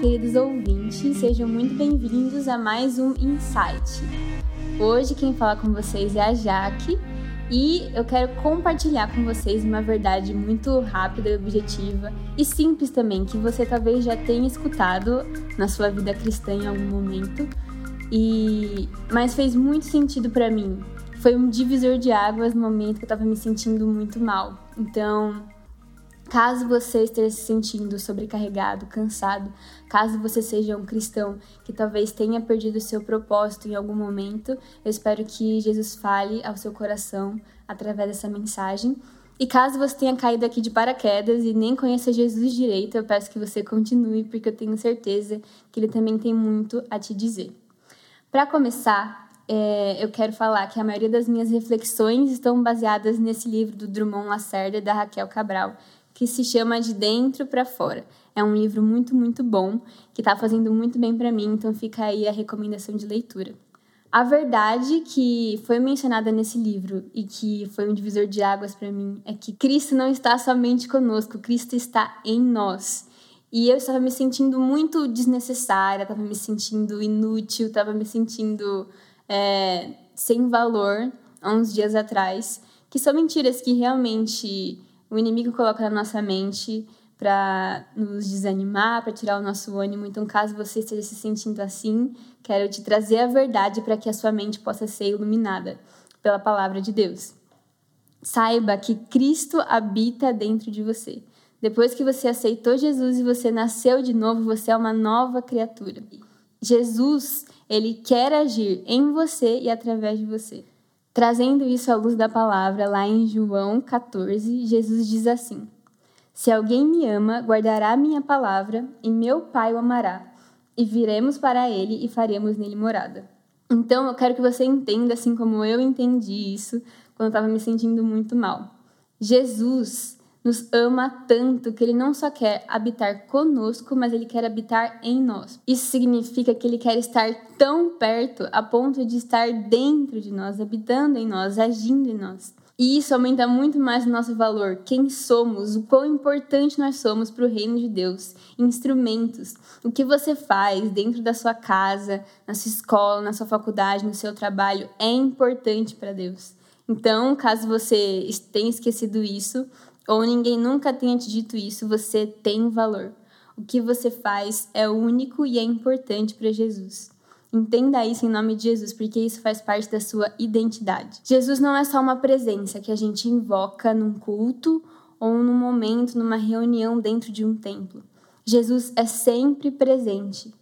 Queridos ouvintes, sejam muito bem-vindos a mais um Insight. Hoje quem fala com vocês é a Jaque e eu quero compartilhar com vocês uma verdade muito rápida e objetiva e simples também, que você talvez já tenha escutado na sua vida cristã em algum momento, e mas fez muito sentido para mim. Foi um divisor de águas no momento que eu estava me sentindo muito mal. Então, Caso você esteja se sentindo sobrecarregado, cansado, caso você seja um cristão que talvez tenha perdido seu propósito em algum momento, eu espero que Jesus fale ao seu coração através dessa mensagem. E caso você tenha caído aqui de paraquedas e nem conheça Jesus direito, eu peço que você continue, porque eu tenho certeza que ele também tem muito a te dizer. Para começar, é, eu quero falar que a maioria das minhas reflexões estão baseadas nesse livro do Drummond Lacerda da Raquel Cabral, que se chama De Dentro para Fora. É um livro muito, muito bom, que está fazendo muito bem para mim, então fica aí a recomendação de leitura. A verdade que foi mencionada nesse livro e que foi um divisor de águas para mim é que Cristo não está somente conosco, Cristo está em nós. E eu estava me sentindo muito desnecessária, estava me sentindo inútil, estava me sentindo é, sem valor há uns dias atrás, que são mentiras que realmente o inimigo coloca na nossa mente para nos desanimar, para tirar o nosso ânimo. Então, caso você esteja se sentindo assim, quero te trazer a verdade para que a sua mente possa ser iluminada pela palavra de Deus. Saiba que Cristo habita dentro de você. Depois que você aceitou Jesus e você nasceu de novo, você é uma nova criatura. Jesus, ele quer agir em você e através de você. Trazendo isso à luz da palavra, lá em João 14, Jesus diz assim: Se alguém me ama, guardará a minha palavra, e meu Pai o amará, e viremos para ele e faremos nele morada. Então, eu quero que você entenda, assim como eu entendi isso quando estava me sentindo muito mal. Jesus nos ama tanto que ele não só quer habitar conosco, mas ele quer habitar em nós. Isso significa que ele quer estar tão perto a ponto de estar dentro de nós, habitando em nós, agindo em nós. E isso aumenta muito mais o nosso valor, quem somos, o quão importante nós somos para o reino de Deus, instrumentos, o que você faz dentro da sua casa, na sua escola, na sua faculdade, no seu trabalho, é importante para Deus. Então, caso você tenha esquecido isso, ou ninguém nunca tenha te dito isso, você tem valor. O que você faz é único e é importante para Jesus. Entenda isso em nome de Jesus, porque isso faz parte da sua identidade. Jesus não é só uma presença que a gente invoca num culto ou num momento, numa reunião dentro de um templo. Jesus é sempre presente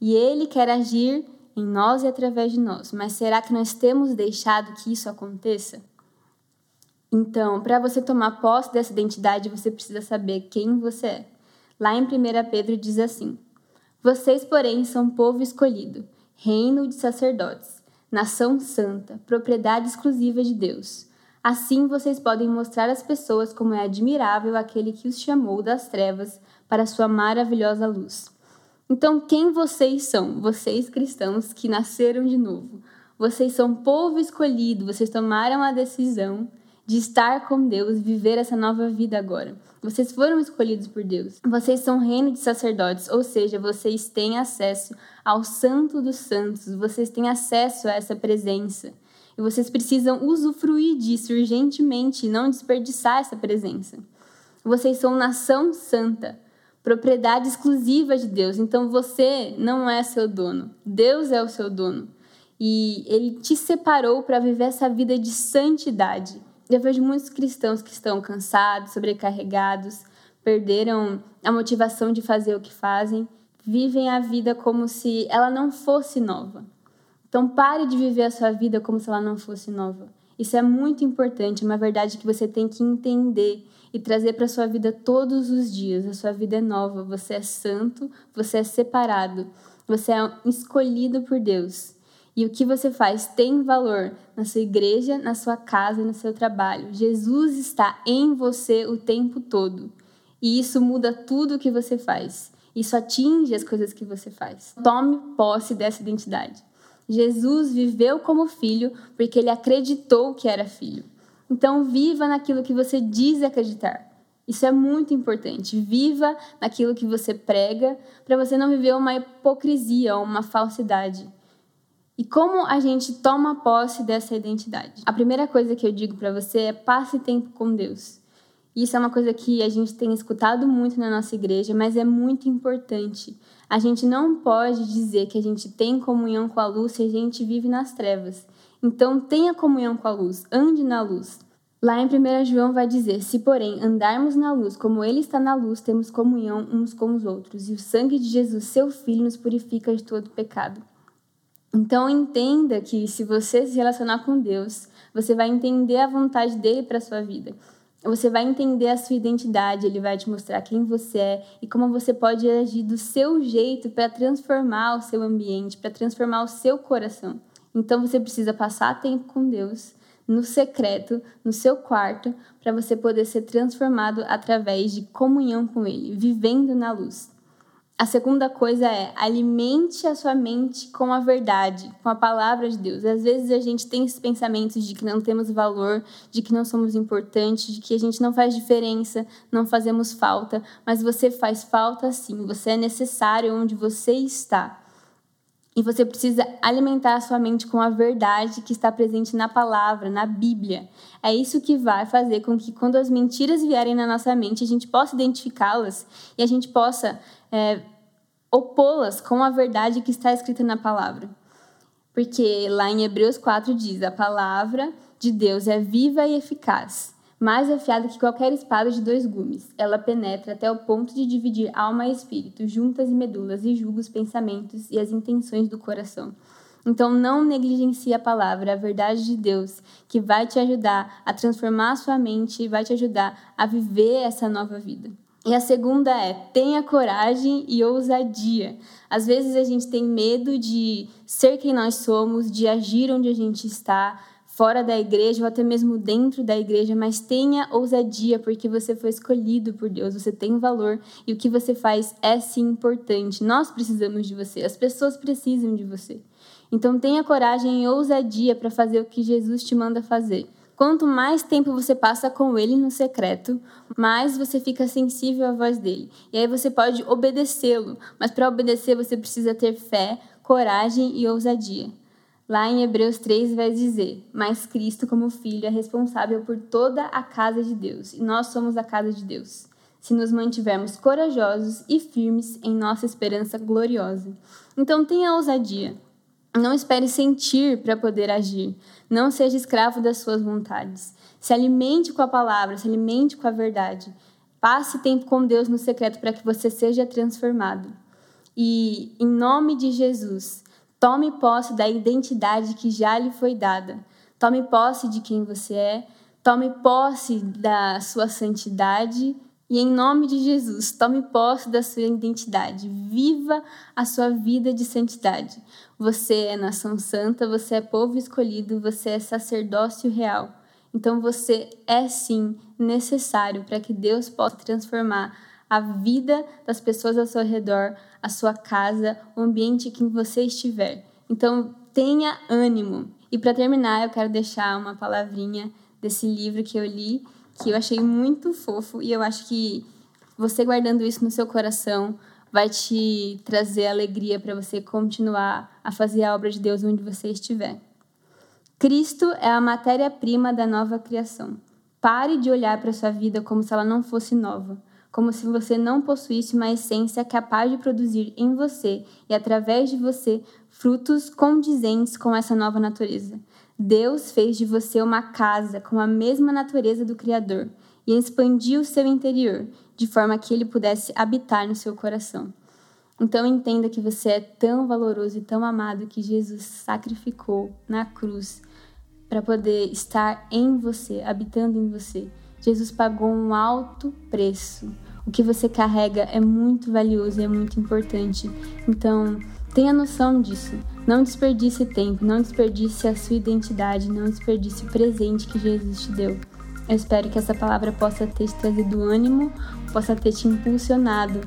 e ele quer agir em nós e através de nós. Mas será que nós temos deixado que isso aconteça? Então, para você tomar posse dessa identidade, você precisa saber quem você é. Lá em 1 Pedro diz assim: Vocês, porém, são povo escolhido, reino de sacerdotes, nação santa, propriedade exclusiva de Deus. Assim vocês podem mostrar às pessoas como é admirável aquele que os chamou das trevas para sua maravilhosa luz. Então, quem vocês são? Vocês cristãos que nasceram de novo. Vocês são povo escolhido, vocês tomaram a decisão de estar com Deus, viver essa nova vida agora. Vocês foram escolhidos por Deus. Vocês são reino de sacerdotes, ou seja, vocês têm acesso ao Santo dos Santos, vocês têm acesso a essa presença. E vocês precisam usufruir disso urgentemente e não desperdiçar essa presença. Vocês são nação santa, propriedade exclusiva de Deus. Então você não é seu dono, Deus é o seu dono. E ele te separou para viver essa vida de santidade eu vejo muitos cristãos que estão cansados, sobrecarregados, perderam a motivação de fazer o que fazem, vivem a vida como se ela não fosse nova. Então pare de viver a sua vida como se ela não fosse nova. Isso é muito importante, é uma verdade que você tem que entender e trazer para sua vida todos os dias. A sua vida é nova, você é santo, você é separado, você é escolhido por Deus. E o que você faz tem valor na sua igreja, na sua casa, no seu trabalho. Jesus está em você o tempo todo. E isso muda tudo o que você faz. Isso atinge as coisas que você faz. Tome posse dessa identidade. Jesus viveu como filho porque ele acreditou que era filho. Então, viva naquilo que você diz acreditar. Isso é muito importante. Viva naquilo que você prega, para você não viver uma hipocrisia ou uma falsidade. E como a gente toma posse dessa identidade? A primeira coisa que eu digo para você é passe tempo com Deus. Isso é uma coisa que a gente tem escutado muito na nossa igreja, mas é muito importante. A gente não pode dizer que a gente tem comunhão com a luz se a gente vive nas trevas. Então, tenha comunhão com a luz, ande na luz. Lá em 1 João vai dizer: Se, porém, andarmos na luz como Ele está na luz, temos comunhão uns com os outros, e o sangue de Jesus, seu Filho, nos purifica de todo pecado. Então, entenda que se você se relacionar com Deus, você vai entender a vontade dele para sua vida. Você vai entender a sua identidade, ele vai te mostrar quem você é e como você pode agir do seu jeito para transformar o seu ambiente, para transformar o seu coração. Então você precisa passar tempo com Deus, no secreto, no seu quarto, para você poder ser transformado através de comunhão com Ele, vivendo na luz. A segunda coisa é alimente a sua mente com a verdade, com a palavra de Deus. Às vezes a gente tem esses pensamentos de que não temos valor, de que não somos importantes, de que a gente não faz diferença, não fazemos falta, mas você faz falta sim, você é necessário onde você está. E você precisa alimentar a sua mente com a verdade que está presente na palavra, na Bíblia. É isso que vai fazer com que, quando as mentiras vierem na nossa mente, a gente possa identificá-las e a gente possa é, opô-las com a verdade que está escrita na palavra. Porque lá em Hebreus 4 diz: a palavra de Deus é viva e eficaz mais afiada que qualquer espada de dois gumes. Ela penetra até o ponto de dividir alma e espírito, juntas e medulas, e julga os pensamentos e as intenções do coração. Então, não negligencie a palavra, a verdade de Deus, que vai te ajudar a transformar a sua mente e vai te ajudar a viver essa nova vida. E a segunda é: tenha coragem e ousadia. Às vezes a gente tem medo de ser quem nós somos, de agir onde a gente está, fora da igreja ou até mesmo dentro da igreja, mas tenha ousadia porque você foi escolhido por Deus, você tem valor e o que você faz é sim importante. Nós precisamos de você, as pessoas precisam de você. Então tenha coragem e ousadia para fazer o que Jesus te manda fazer. Quanto mais tempo você passa com ele no secreto, mais você fica sensível à voz dele. E aí você pode obedecê-lo, mas para obedecer você precisa ter fé, coragem e ousadia. Lá em Hebreus 3 vai dizer: Mas Cristo, como Filho, é responsável por toda a casa de Deus, e nós somos a casa de Deus, se nos mantivermos corajosos e firmes em nossa esperança gloriosa. Então tenha ousadia. Não espere sentir para poder agir. Não seja escravo das suas vontades. Se alimente com a palavra, se alimente com a verdade. Passe tempo com Deus no secreto para que você seja transformado. E, em nome de Jesus, Tome posse da identidade que já lhe foi dada. Tome posse de quem você é. Tome posse da sua santidade. E em nome de Jesus, tome posse da sua identidade. Viva a sua vida de santidade. Você é nação santa, você é povo escolhido, você é sacerdócio real. Então você é sim necessário para que Deus possa transformar a vida das pessoas ao seu redor, a sua casa, o ambiente em que você estiver. Então, tenha ânimo. E para terminar, eu quero deixar uma palavrinha desse livro que eu li, que eu achei muito fofo e eu acho que você guardando isso no seu coração vai te trazer alegria para você continuar a fazer a obra de Deus onde você estiver. Cristo é a matéria-prima da nova criação. Pare de olhar para sua vida como se ela não fosse nova como se você não possuísse uma essência capaz de produzir em você e através de você frutos condizentes com essa nova natureza. Deus fez de você uma casa com a mesma natureza do Criador e expandiu o seu interior, de forma que ele pudesse habitar no seu coração. Então entenda que você é tão valoroso e tão amado que Jesus sacrificou na cruz para poder estar em você, habitando em você. Jesus pagou um alto preço. O que você carrega é muito valioso e é muito importante. Então, tenha noção disso. Não desperdice tempo, não desperdice a sua identidade, não desperdice o presente que Jesus te deu. Eu espero que essa palavra possa ter te trazido ânimo, possa ter te impulsionado,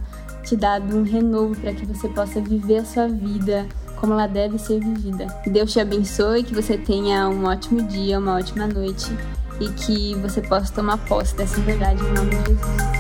te dado um renovo para que você possa viver a sua vida como ela deve ser vivida. Deus te abençoe, que você tenha um ótimo dia, uma ótima noite e que você possa tomar posse dessa verdade em nome de Jesus.